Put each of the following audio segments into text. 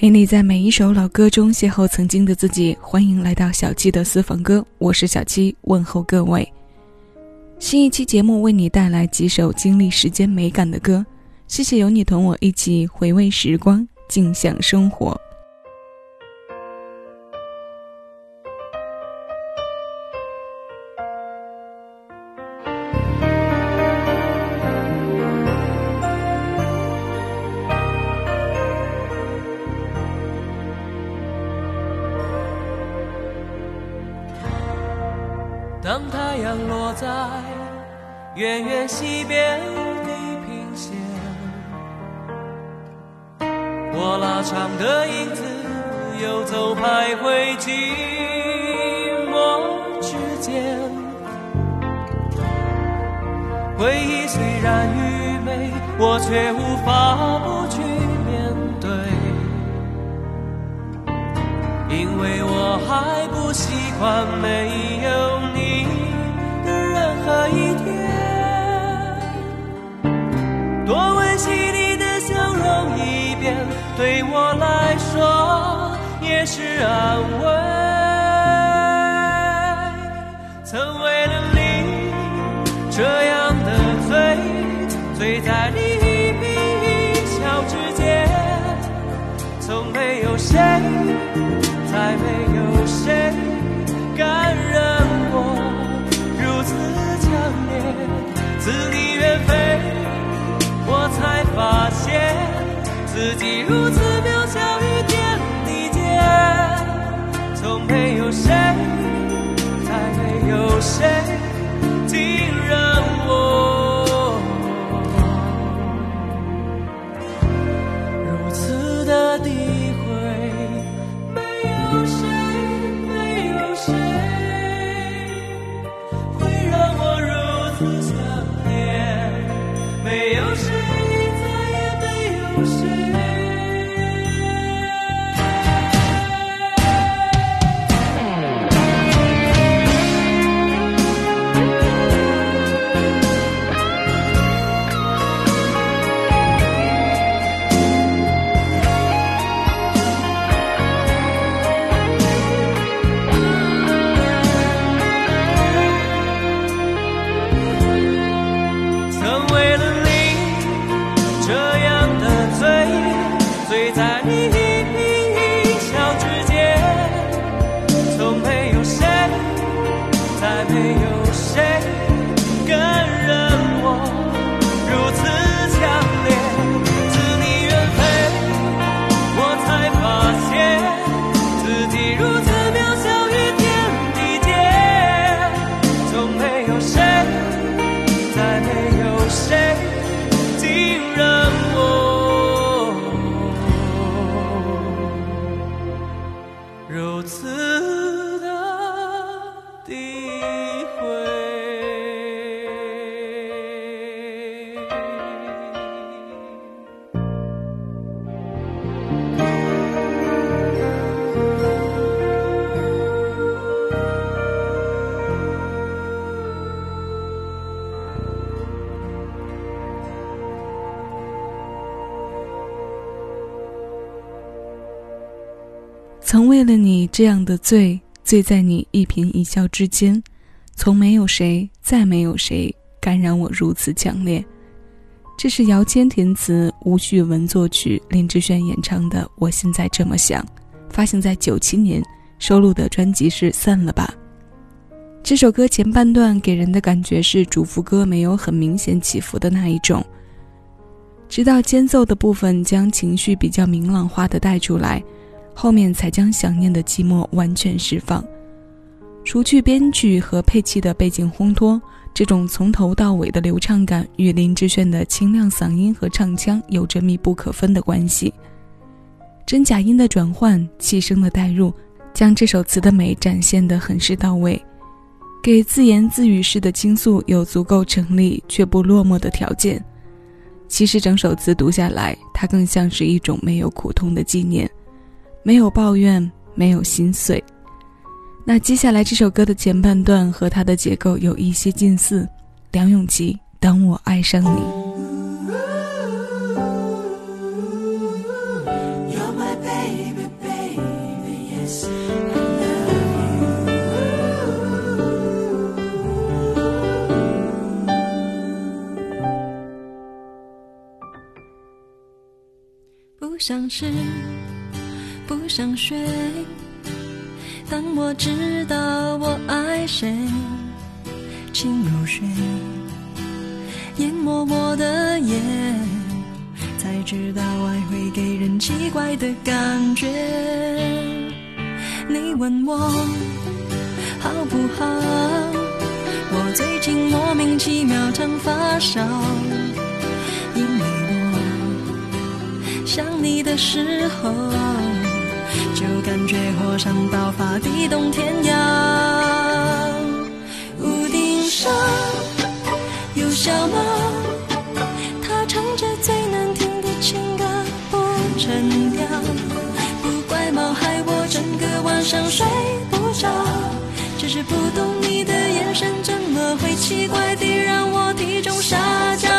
陪你在每一首老歌中邂逅曾经的自己。欢迎来到小七的私房歌，我是小七，问候各位。新一期节目为你带来几首经历时间美感的歌，谢谢有你同我一起回味时光，尽享生活。西边地平线，我拉长的影子游走徘徊寂寞之间。回忆虽然愚昧，我却无法不去面对，因为我还不习惯没有安慰。曾为没醉在曾为了你这样的醉，醉在你一颦一笑之间，从没有谁，再没有谁感染我如此强烈。这是姚谦填词，吴旭文作曲，林志炫演唱的《我现在这么想》，发行在九七年，收录的专辑是《散了吧》。这首歌前半段给人的感觉是主副歌没有很明显起伏的那一种，直到间奏的部分将情绪比较明朗化的带出来。后面才将想念的寂寞完全释放，除去编剧和配器的背景烘托，这种从头到尾的流畅感与林志炫的清亮嗓音和唱腔有着密不可分的关系。真假音的转换、气声的带入，将这首词的美展现得很是到位，给自言自语式的倾诉有足够成立却不落寞的条件。其实整首词读下来，它更像是一种没有苦痛的纪念。没有抱怨，没有心碎，那接下来这首歌的前半段和它的结构有一些近似，梁咏琪，当我爱上你。不像是。想睡。当我知道我爱谁，请入睡，淹没我的眼，才知道爱会给人奇怪的感觉。你问我好不好？我最近莫名其妙常发烧，因为我想你的时候。就感觉火山爆发，地动天摇。屋顶上有小猫，它唱着最难听的情歌，不成调。不怪猫害我整个晚上睡不着，只是不懂你的眼神怎么会奇怪地让我体重下降，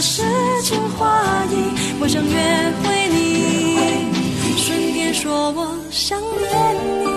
诗情画意。我想约会你，顺便说我想念你。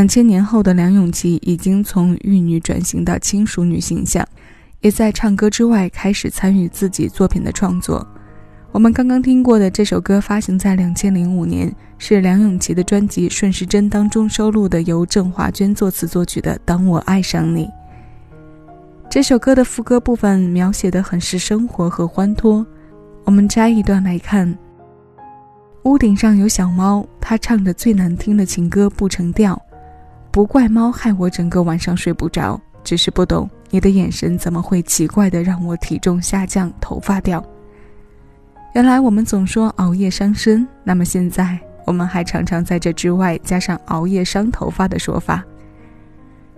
两千年后的梁咏琪已经从玉女转型到轻熟女形象，也在唱歌之外开始参与自己作品的创作。我们刚刚听过的这首歌发行在两千零五年，是梁咏琪的专辑《顺时针》当中收录的，由郑华娟作词作曲的《当我爱上你》。这首歌的副歌部分描写的很是生活和欢脱，我们摘一段来看：屋顶上有小猫，它唱着最难听的情歌不成调。不怪猫害我整个晚上睡不着，只是不懂你的眼神怎么会奇怪的让我体重下降、头发掉。原来我们总说熬夜伤身，那么现在我们还常常在这之外加上熬夜伤头发的说法。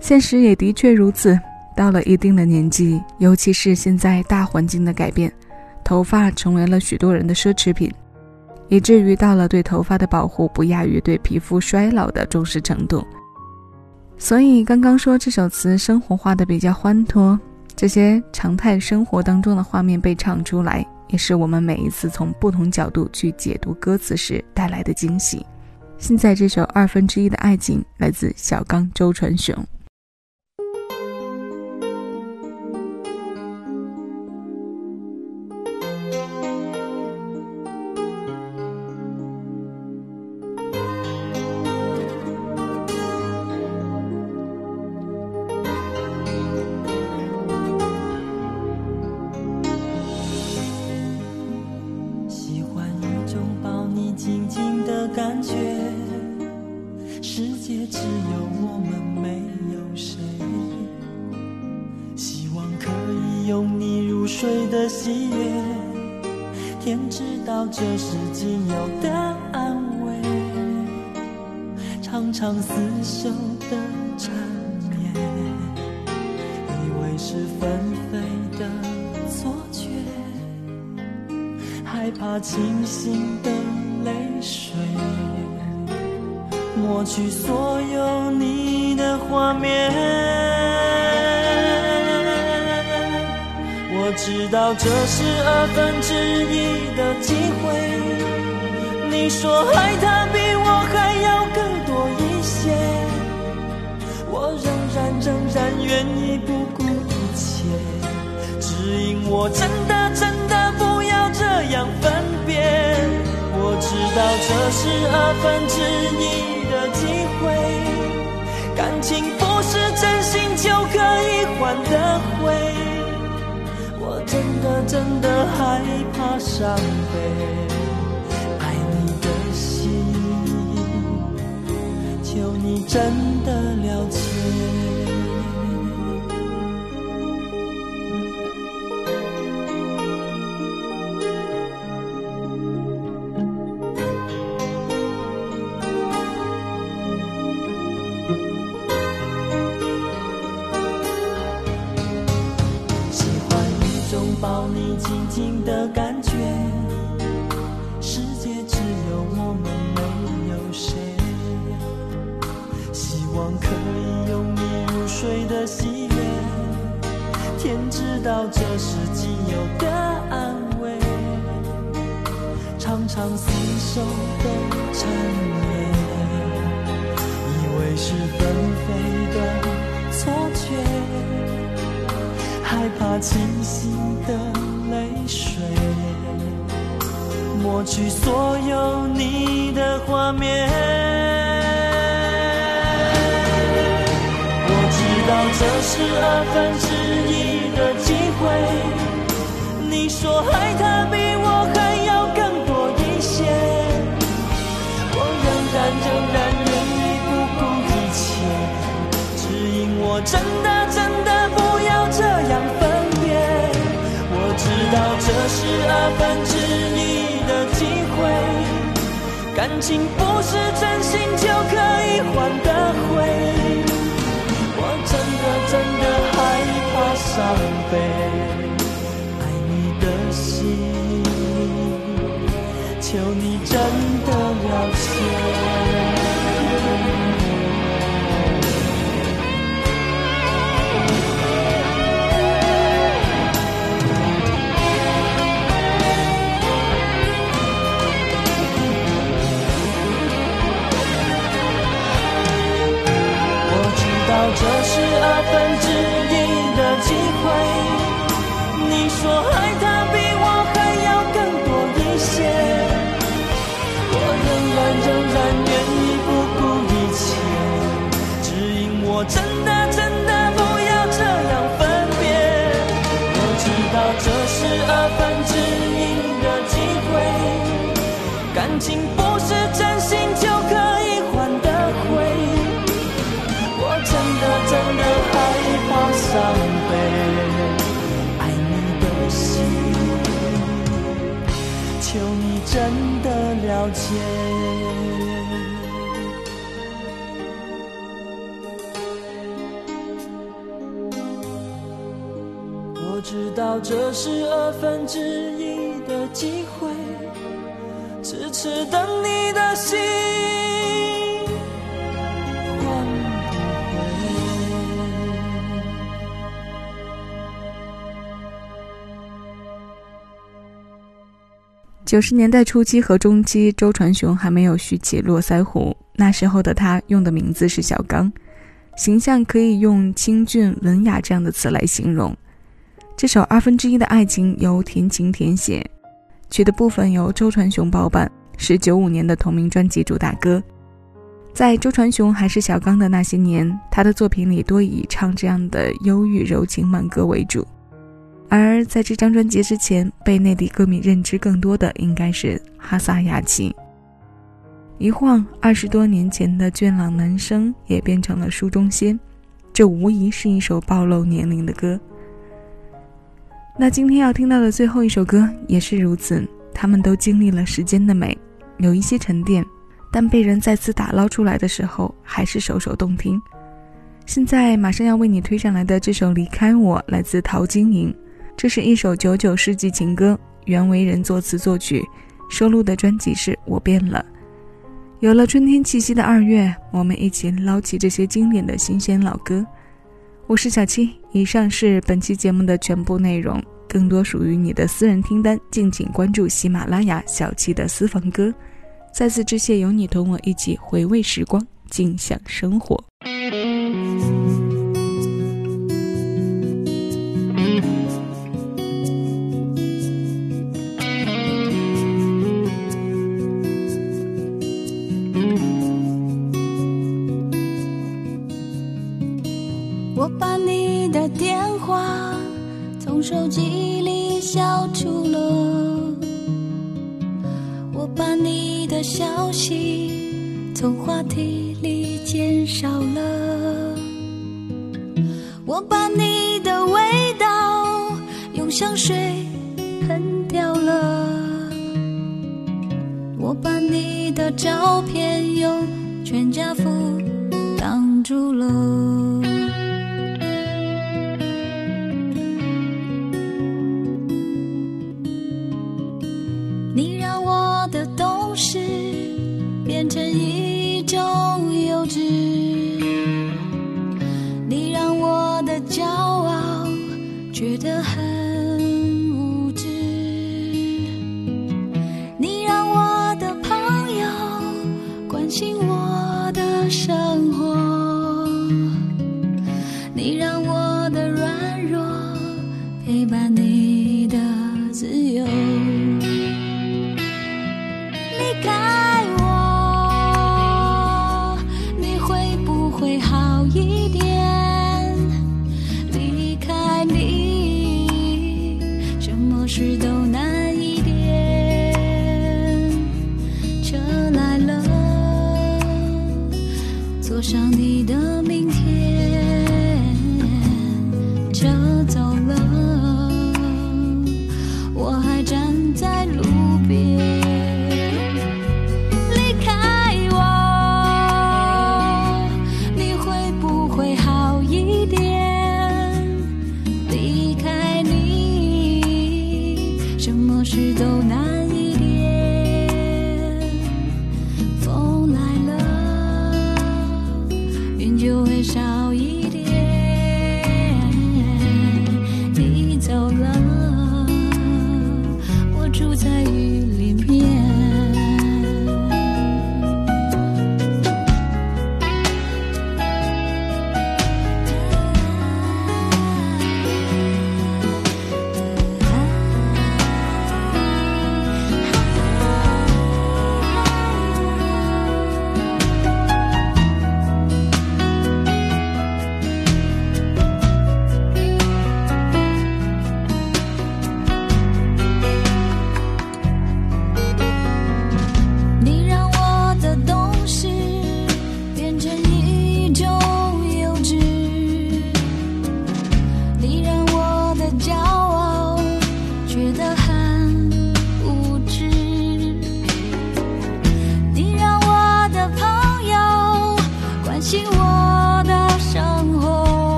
现实也的确如此，到了一定的年纪，尤其是现在大环境的改变，头发成为了许多人的奢侈品，以至于到了对头发的保护不亚于对皮肤衰老的重视程度。所以刚刚说这首词生活化的比较欢脱，这些常态生活当中的画面被唱出来，也是我们每一次从不同角度去解读歌词时带来的惊喜。现在这首二分之一的爱情来自小刚周传雄。天知道这是仅有的安慰。常常厮守的缠绵，以为是纷飞的错觉，害怕清醒的泪水。抹去所有你的画面。知道这是二分之一的机会。你说爱他比我还要更多一些，我仍然仍然愿意不顾一切，只因我真的真的不要这样分别。我知道这是二分之一。的机会，感情不是真心就可以换的回。真的真的害怕伤悲，爱你的心，求你真的了解。天知道这是仅有的安慰，常常厮守的缠绵，以为是纷飞的错觉，害怕清醒的泪水，抹去所有你的画面。我知道这是二分之。机会。你说爱他比我还要更多一些，我仍然仍然愿意不顾一切，只因我真的真的不要这样分别。我。知道这是二分之一的机会，感情不是真心就可真的了解。我知道这是二分之一的机会，迟迟等你的心。九十年代初期和中期，周传雄还没有蓄起络腮胡，那时候的他用的名字是小刚，形象可以用清俊文雅这样的词来形容。这首二分之一的爱情由田晴填写，曲的部分由周传雄包办，是九五年的同名专辑主打歌。在周传雄还是小刚的那些年，他的作品里多以唱这样的忧郁柔情慢歌为主。而在这张专辑之前，被内地歌迷认知更多的应该是哈萨雅琪。一晃，二十多年前的俊朗男生也变成了书中仙，这无疑是一首暴露年龄的歌。那今天要听到的最后一首歌也是如此，他们都经历了时间的美，有一些沉淀，但被人再次打捞出来的时候，还是首首动听。现在马上要为你推上来的这首《离开我》，来自陶晶莹，这是一首九九世纪情歌，袁惟仁作词作曲，收录的专辑是《我变了》。有了春天气息的二月，我们一起捞起这些经典的新鲜老歌。我是小七，以上是本期节目的全部内容。更多属于你的私人听单，敬请关注喜马拉雅小七的私房歌。再次致谢有你同我一起回味时光，尽享生活。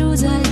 住在